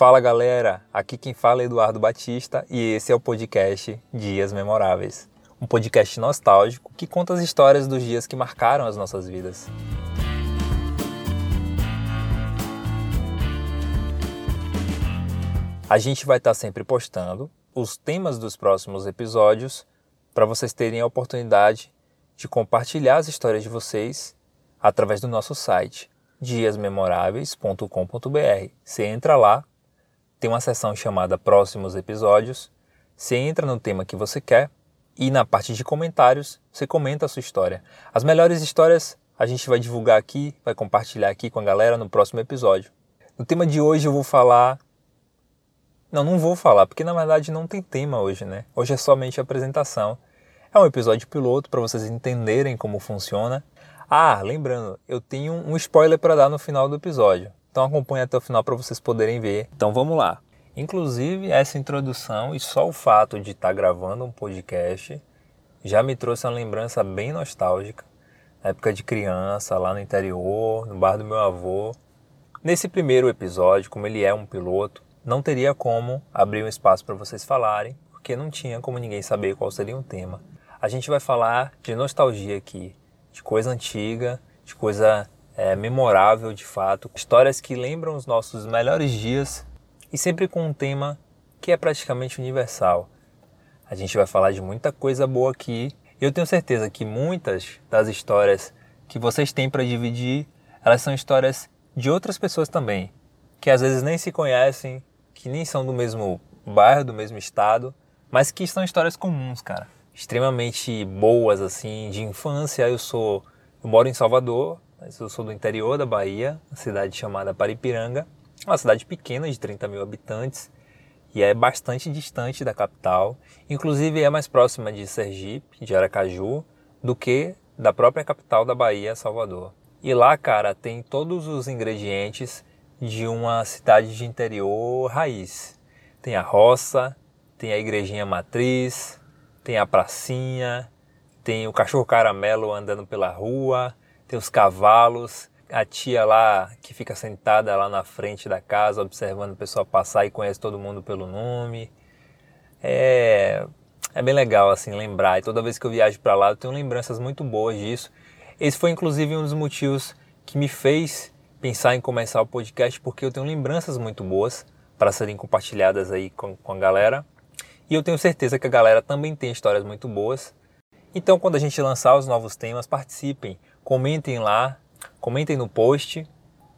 Fala galera, aqui quem fala é Eduardo Batista e esse é o podcast Dias Memoráveis. Um podcast nostálgico que conta as histórias dos dias que marcaram as nossas vidas. A gente vai estar sempre postando os temas dos próximos episódios para vocês terem a oportunidade de compartilhar as histórias de vocês através do nosso site diasmemoráveis.com.br. Você entra lá, tem uma seção chamada Próximos Episódios, você entra no tema que você quer e na parte de comentários você comenta a sua história. As melhores histórias a gente vai divulgar aqui, vai compartilhar aqui com a galera no próximo episódio. No tema de hoje eu vou falar. Não, não vou falar, porque na verdade não tem tema hoje, né? Hoje é somente apresentação. É um episódio piloto para vocês entenderem como funciona ah, lembrando, eu tenho um spoiler para dar no final do episódio. Então acompanhe até o final para vocês poderem ver. Então vamos lá. Inclusive, essa introdução e só o fato de estar tá gravando um podcast já me trouxe uma lembrança bem nostálgica. Na época de criança, lá no interior, no bar do meu avô. Nesse primeiro episódio, como ele é um piloto, não teria como abrir um espaço para vocês falarem, porque não tinha como ninguém saber qual seria o tema. A gente vai falar de nostalgia aqui, de coisa antiga, de coisa é, memorável de fato, histórias que lembram os nossos melhores dias e sempre com um tema que é praticamente universal. A gente vai falar de muita coisa boa aqui eu tenho certeza que muitas das histórias que vocês têm para dividir, elas são histórias de outras pessoas também, que às vezes nem se conhecem, que nem são do mesmo bairro, do mesmo estado, mas que são histórias comuns, cara extremamente boas assim de infância. Eu sou, eu moro em Salvador, eu sou do interior da Bahia, uma cidade chamada Paripiranga, uma cidade pequena de 30 mil habitantes e é bastante distante da capital. Inclusive é mais próxima de Sergipe, de Aracaju, do que da própria capital da Bahia, Salvador. E lá, cara, tem todos os ingredientes de uma cidade de interior raiz. Tem a roça, tem a igrejinha matriz, tem a pracinha, tem o cachorro caramelo andando pela rua, tem os cavalos, a tia lá que fica sentada lá na frente da casa observando o pessoal passar e conhece todo mundo pelo nome. É, é bem legal assim lembrar. E toda vez que eu viajo para lá eu tenho lembranças muito boas disso. Esse foi inclusive um dos motivos que me fez pensar em começar o podcast porque eu tenho lembranças muito boas para serem compartilhadas aí com, com a galera. E eu tenho certeza que a galera também tem histórias muito boas. Então, quando a gente lançar os novos temas, participem, comentem lá, comentem no post,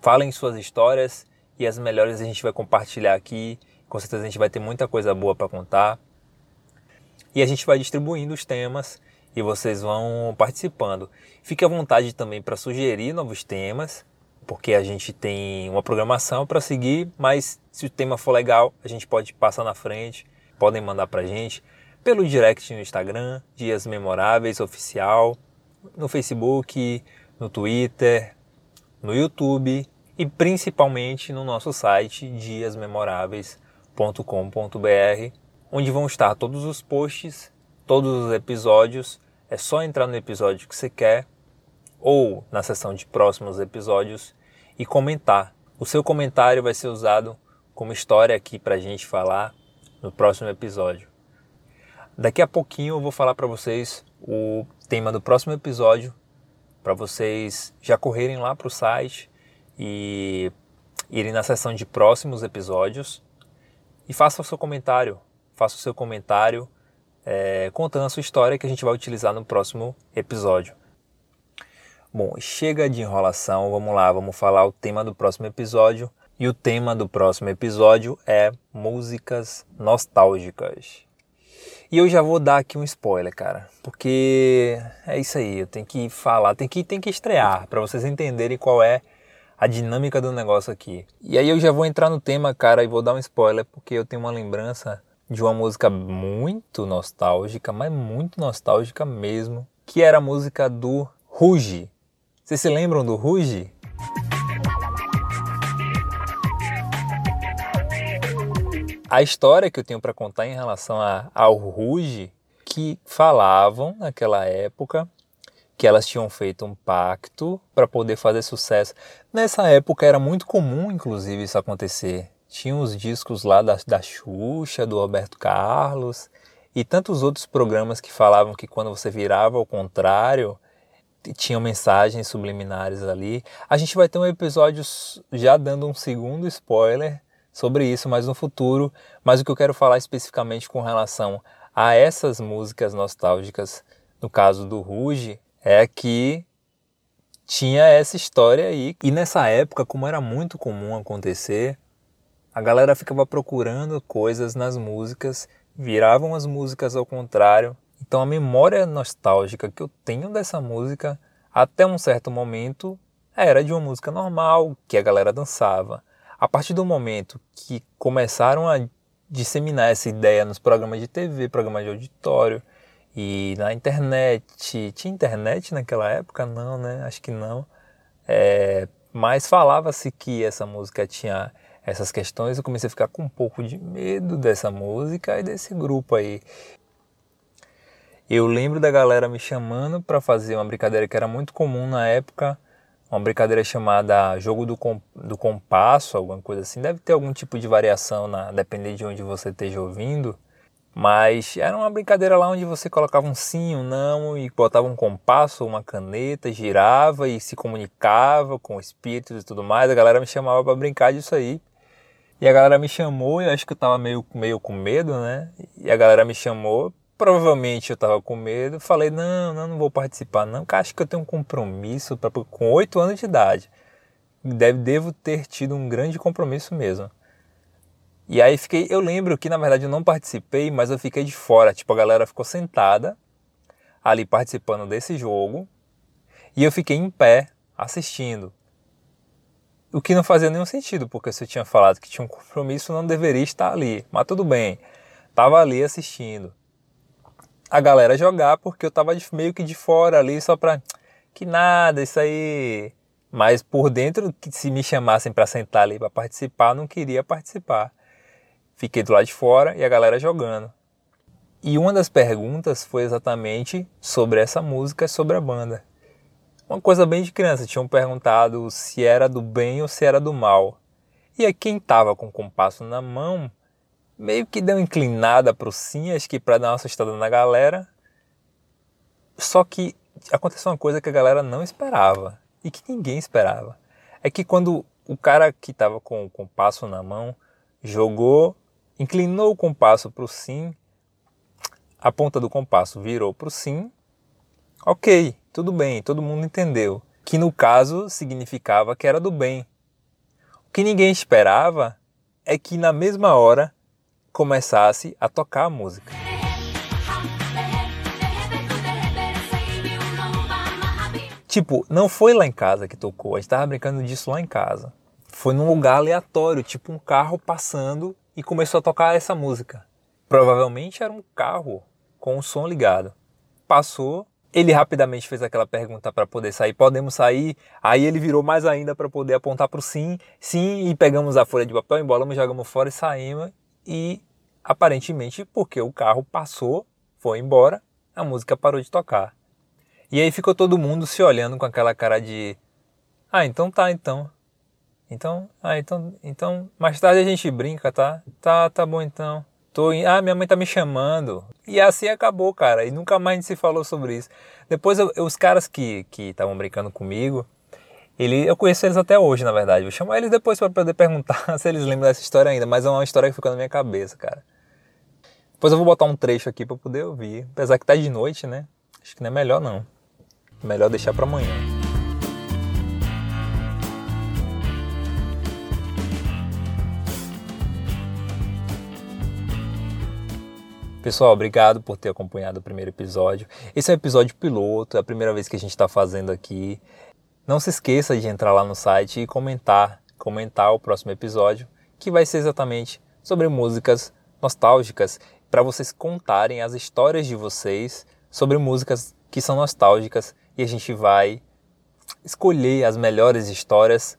falem suas histórias e as melhores a gente vai compartilhar aqui. Com certeza a gente vai ter muita coisa boa para contar. E a gente vai distribuindo os temas e vocês vão participando. Fique à vontade também para sugerir novos temas, porque a gente tem uma programação para seguir, mas se o tema for legal, a gente pode passar na frente podem mandar para gente pelo direct no Instagram, Dias Memoráveis Oficial, no Facebook, no Twitter, no YouTube e principalmente no nosso site diasmemoráveis.com.br, onde vão estar todos os posts, todos os episódios. É só entrar no episódio que você quer ou na seção de próximos episódios e comentar. O seu comentário vai ser usado como história aqui para a gente falar no próximo episódio. Daqui a pouquinho eu vou falar para vocês o tema do próximo episódio, para vocês já correrem lá para o site e irem na seção de próximos episódios e faça o seu comentário, faça o seu comentário é, contando a sua história que a gente vai utilizar no próximo episódio. Bom, chega de enrolação, vamos lá, vamos falar o tema do próximo episódio. E o tema do próximo episódio é músicas nostálgicas. E eu já vou dar aqui um spoiler, cara, porque é isso aí, eu tenho que falar, tem que, tem que estrear para vocês entenderem qual é a dinâmica do negócio aqui. E aí eu já vou entrar no tema, cara, e vou dar um spoiler porque eu tenho uma lembrança de uma música muito nostálgica, mas muito nostálgica mesmo, que era a música do Ruge. Vocês se lembram do Ruge? A história que eu tenho para contar em relação a, ao Ruge, que falavam naquela época que elas tinham feito um pacto para poder fazer sucesso. Nessa época era muito comum, inclusive, isso acontecer. tinha os discos lá da, da Xuxa, do Roberto Carlos e tantos outros programas que falavam que quando você virava ao contrário, tinham mensagens subliminares ali. A gente vai ter um episódio já dando um segundo spoiler sobre isso mais no futuro, mas o que eu quero falar especificamente com relação a essas músicas nostálgicas, no caso do Ruge, é que tinha essa história aí. E nessa época, como era muito comum acontecer, a galera ficava procurando coisas nas músicas, viravam as músicas ao contrário. Então a memória nostálgica que eu tenho dessa música até um certo momento era de uma música normal, que a galera dançava. A partir do momento que começaram a disseminar essa ideia nos programas de TV, programas de auditório e na internet, tinha internet naquela época? Não, né? Acho que não. É, mas falava-se que essa música tinha essas questões. Eu comecei a ficar com um pouco de medo dessa música e desse grupo aí. Eu lembro da galera me chamando para fazer uma brincadeira que era muito comum na época uma brincadeira chamada jogo do, do compasso, alguma coisa assim. Deve ter algum tipo de variação, na, dependendo de onde você esteja ouvindo. Mas era uma brincadeira lá onde você colocava um sim, um não e botava um compasso, uma caneta, girava e se comunicava com espíritos e tudo mais. A galera me chamava para brincar disso aí. E a galera me chamou, eu acho que eu tava meio, meio com medo, né? E a galera me chamou Provavelmente eu estava com medo, falei, não, não, não vou participar não, porque acho que eu tenho um compromisso pra, com oito anos de idade. Deve, devo ter tido um grande compromisso mesmo. E aí fiquei, eu lembro que na verdade eu não participei, mas eu fiquei de fora, tipo a galera ficou sentada ali participando desse jogo e eu fiquei em pé assistindo. O que não fazia nenhum sentido, porque se eu tinha falado que tinha um compromisso, não deveria estar ali. Mas tudo bem, estava ali assistindo a galera jogar, porque eu tava meio que de fora ali só pra. Que nada, isso aí. Mas por dentro, se me chamassem para sentar ali para participar, não queria participar. Fiquei do lado de fora e a galera jogando. E uma das perguntas foi exatamente sobre essa música, sobre a banda. Uma coisa bem de criança, tinham perguntado se era do bem ou se era do mal. E quem tava com o compasso na mão meio que deu inclinada para o sim, acho que para dar uma assustada na galera. Só que aconteceu uma coisa que a galera não esperava e que ninguém esperava. É que quando o cara que estava com o compasso na mão jogou, inclinou o compasso para o sim, a ponta do compasso virou para o sim. Ok, tudo bem, todo mundo entendeu. Que no caso significava que era do bem. O que ninguém esperava é que na mesma hora começasse a tocar a música. Tipo, não foi lá em casa que tocou, a gente tava brincando disso lá em casa. Foi num lugar aleatório, tipo um carro passando e começou a tocar essa música. Provavelmente era um carro com o som ligado. Passou, ele rapidamente fez aquela pergunta para poder sair, podemos sair? Aí ele virou mais ainda para poder apontar para o sim, sim, e pegamos a folha de papel, embolamos, jogamos fora e saímos e aparentemente porque o carro passou, foi embora, a música parou de tocar. E aí ficou todo mundo se olhando com aquela cara de ah, então tá, então. Então, ah, então, então, mais tarde a gente brinca, tá? Tá, tá bom então. Tô ah, minha mãe tá me chamando. E assim acabou, cara. E nunca mais se falou sobre isso. Depois, eu, os caras que estavam brincando comigo, ele, eu conheço eles até hoje, na verdade. Vou chamar eles depois para poder perguntar se eles lembram dessa história ainda, mas é uma história que ficou na minha cabeça, cara. Depois eu vou botar um trecho aqui para poder ouvir. Apesar que tá de noite, né? Acho que não é melhor não. Melhor deixar para amanhã. Pessoal, obrigado por ter acompanhado o primeiro episódio. Esse é o episódio piloto, é a primeira vez que a gente está fazendo aqui. Não se esqueça de entrar lá no site e comentar, comentar o próximo episódio, que vai ser exatamente sobre músicas nostálgicas, para vocês contarem as histórias de vocês sobre músicas que são nostálgicas e a gente vai escolher as melhores histórias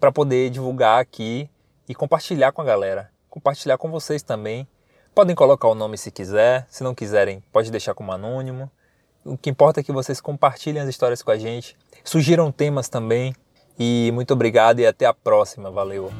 para poder divulgar aqui e compartilhar com a galera, compartilhar com vocês também. Podem colocar o nome se quiser, se não quiserem, pode deixar como anônimo. O que importa é que vocês compartilhem as histórias com a gente. Sugiram temas também. E muito obrigado e até a próxima. Valeu!